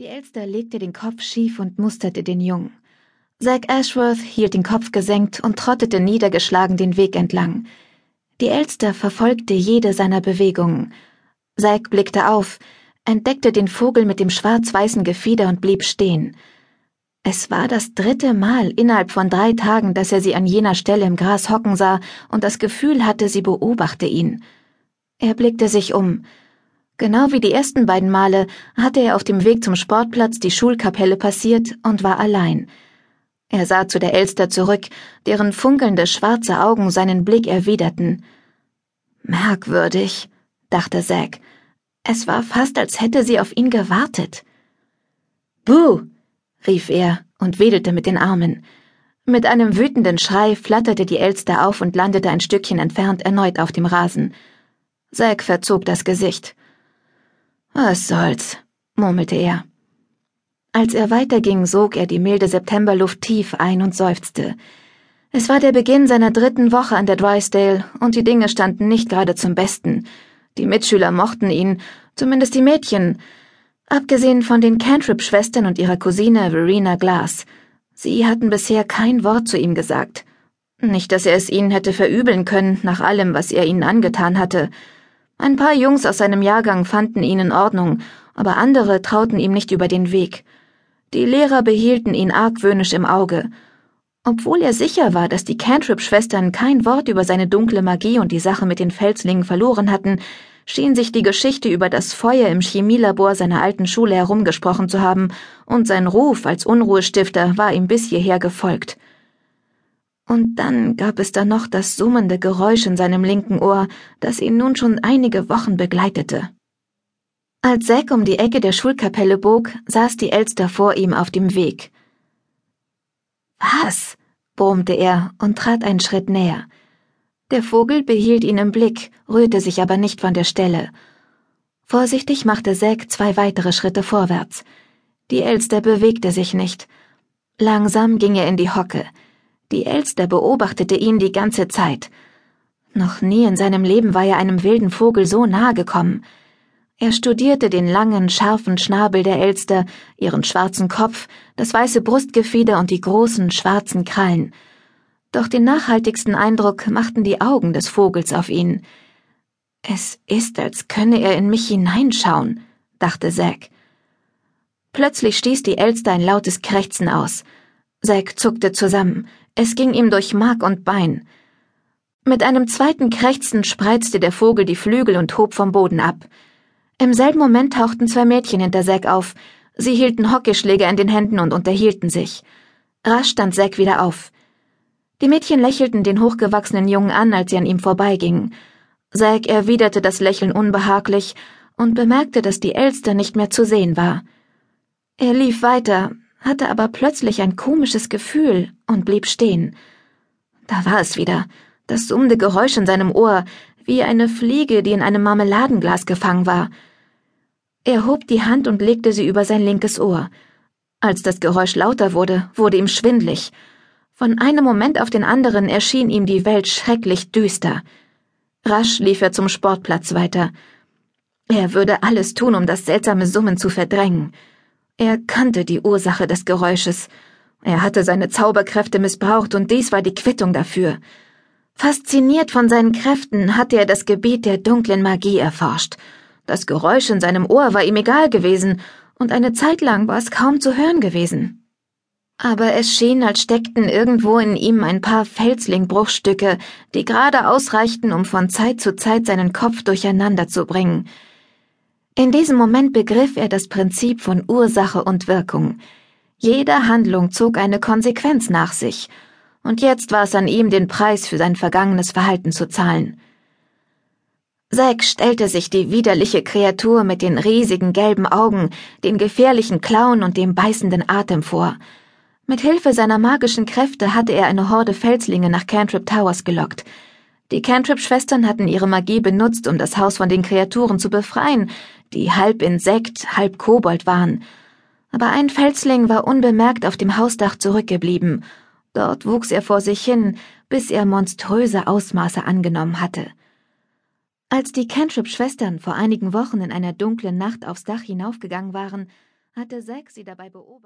Die Elster legte den Kopf schief und musterte den Jungen. Zack Ashworth hielt den Kopf gesenkt und trottete niedergeschlagen den Weg entlang. Die Elster verfolgte jede seiner Bewegungen. Zack blickte auf, entdeckte den Vogel mit dem schwarz-weißen Gefieder und blieb stehen. Es war das dritte Mal innerhalb von drei Tagen, dass er sie an jener Stelle im Gras hocken sah und das Gefühl hatte, sie beobachte ihn. Er blickte sich um. Genau wie die ersten beiden Male hatte er auf dem Weg zum Sportplatz die Schulkapelle passiert und war allein. Er sah zu der Elster zurück, deren funkelnde schwarze Augen seinen Blick erwiderten. Merkwürdig, dachte Zack. Es war fast, als hätte sie auf ihn gewartet. Buh! rief er und wedelte mit den Armen. Mit einem wütenden Schrei flatterte die Elster auf und landete ein Stückchen entfernt erneut auf dem Rasen. Zack verzog das Gesicht. Was soll's, murmelte er. Als er weiterging, sog er die milde Septemberluft tief ein und seufzte. Es war der Beginn seiner dritten Woche an der Drysdale, und die Dinge standen nicht gerade zum Besten. Die Mitschüler mochten ihn, zumindest die Mädchen, abgesehen von den Cantrip-Schwestern und ihrer Cousine Verena Glass. Sie hatten bisher kein Wort zu ihm gesagt. Nicht, dass er es ihnen hätte verübeln können, nach allem, was er ihnen angetan hatte. Ein paar Jungs aus seinem Jahrgang fanden ihn in Ordnung, aber andere trauten ihm nicht über den Weg. Die Lehrer behielten ihn argwöhnisch im Auge. Obwohl er sicher war, dass die Cantrip-Schwestern kein Wort über seine dunkle Magie und die Sache mit den Felslingen verloren hatten, schien sich die Geschichte über das Feuer im Chemielabor seiner alten Schule herumgesprochen zu haben, und sein Ruf als Unruhestifter war ihm bis hierher gefolgt. Und dann gab es da noch das summende Geräusch in seinem linken Ohr, das ihn nun schon einige Wochen begleitete. Als Zack um die Ecke der Schulkapelle bog, saß die Elster vor ihm auf dem Weg. Was? brummte er und trat einen Schritt näher. Der Vogel behielt ihn im Blick, rührte sich aber nicht von der Stelle. Vorsichtig machte Zack zwei weitere Schritte vorwärts. Die Elster bewegte sich nicht. Langsam ging er in die Hocke. Die Elster beobachtete ihn die ganze Zeit. Noch nie in seinem Leben war er einem wilden Vogel so nahe gekommen. Er studierte den langen, scharfen Schnabel der Elster, ihren schwarzen Kopf, das weiße Brustgefieder und die großen, schwarzen Krallen. Doch den nachhaltigsten Eindruck machten die Augen des Vogels auf ihn. Es ist, als könne er in mich hineinschauen, dachte Zack. Plötzlich stieß die Elster ein lautes Krächzen aus. Zack zuckte zusammen. Es ging ihm durch Mark und Bein. Mit einem zweiten Krächzen spreizte der Vogel die Flügel und hob vom Boden ab. Im selben Moment tauchten zwei Mädchen hinter Zack auf. Sie hielten Hockeyschläger in den Händen und unterhielten sich. Rasch stand Zack wieder auf. Die Mädchen lächelten den hochgewachsenen Jungen an, als sie an ihm vorbeigingen. Zack erwiderte das Lächeln unbehaglich und bemerkte, dass die Elster nicht mehr zu sehen war. Er lief weiter, hatte aber plötzlich ein komisches Gefühl und blieb stehen. Da war es wieder, das summende Geräusch in seinem Ohr, wie eine Fliege, die in einem Marmeladenglas gefangen war. Er hob die Hand und legte sie über sein linkes Ohr. Als das Geräusch lauter wurde, wurde ihm schwindlig. Von einem Moment auf den anderen erschien ihm die Welt schrecklich düster. Rasch lief er zum Sportplatz weiter. Er würde alles tun, um das seltsame Summen zu verdrängen. Er kannte die Ursache des Geräusches. Er hatte seine Zauberkräfte missbraucht und dies war die Quittung dafür. Fasziniert von seinen Kräften hatte er das Gebiet der dunklen Magie erforscht. Das Geräusch in seinem Ohr war ihm egal gewesen, und eine Zeit lang war es kaum zu hören gewesen. Aber es schien, als steckten irgendwo in ihm ein paar Felslingbruchstücke, die gerade ausreichten, um von Zeit zu Zeit seinen Kopf durcheinander zu bringen. In diesem Moment begriff er das Prinzip von Ursache und Wirkung. Jede Handlung zog eine Konsequenz nach sich, und jetzt war es an ihm, den Preis für sein vergangenes Verhalten zu zahlen. Zack stellte sich die widerliche Kreatur mit den riesigen gelben Augen, den gefährlichen Klauen und dem beißenden Atem vor. Mit Hilfe seiner magischen Kräfte hatte er eine Horde Felslinge nach Cantrip Towers gelockt, die Cantrip-Schwestern hatten ihre Magie benutzt, um das Haus von den Kreaturen zu befreien, die halb Insekt, halb Kobold waren. Aber ein Felsling war unbemerkt auf dem Hausdach zurückgeblieben. Dort wuchs er vor sich hin, bis er monströse Ausmaße angenommen hatte. Als die Cantrip-Schwestern vor einigen Wochen in einer dunklen Nacht aufs Dach hinaufgegangen waren, Hatte Zack sie dabei beobachtet,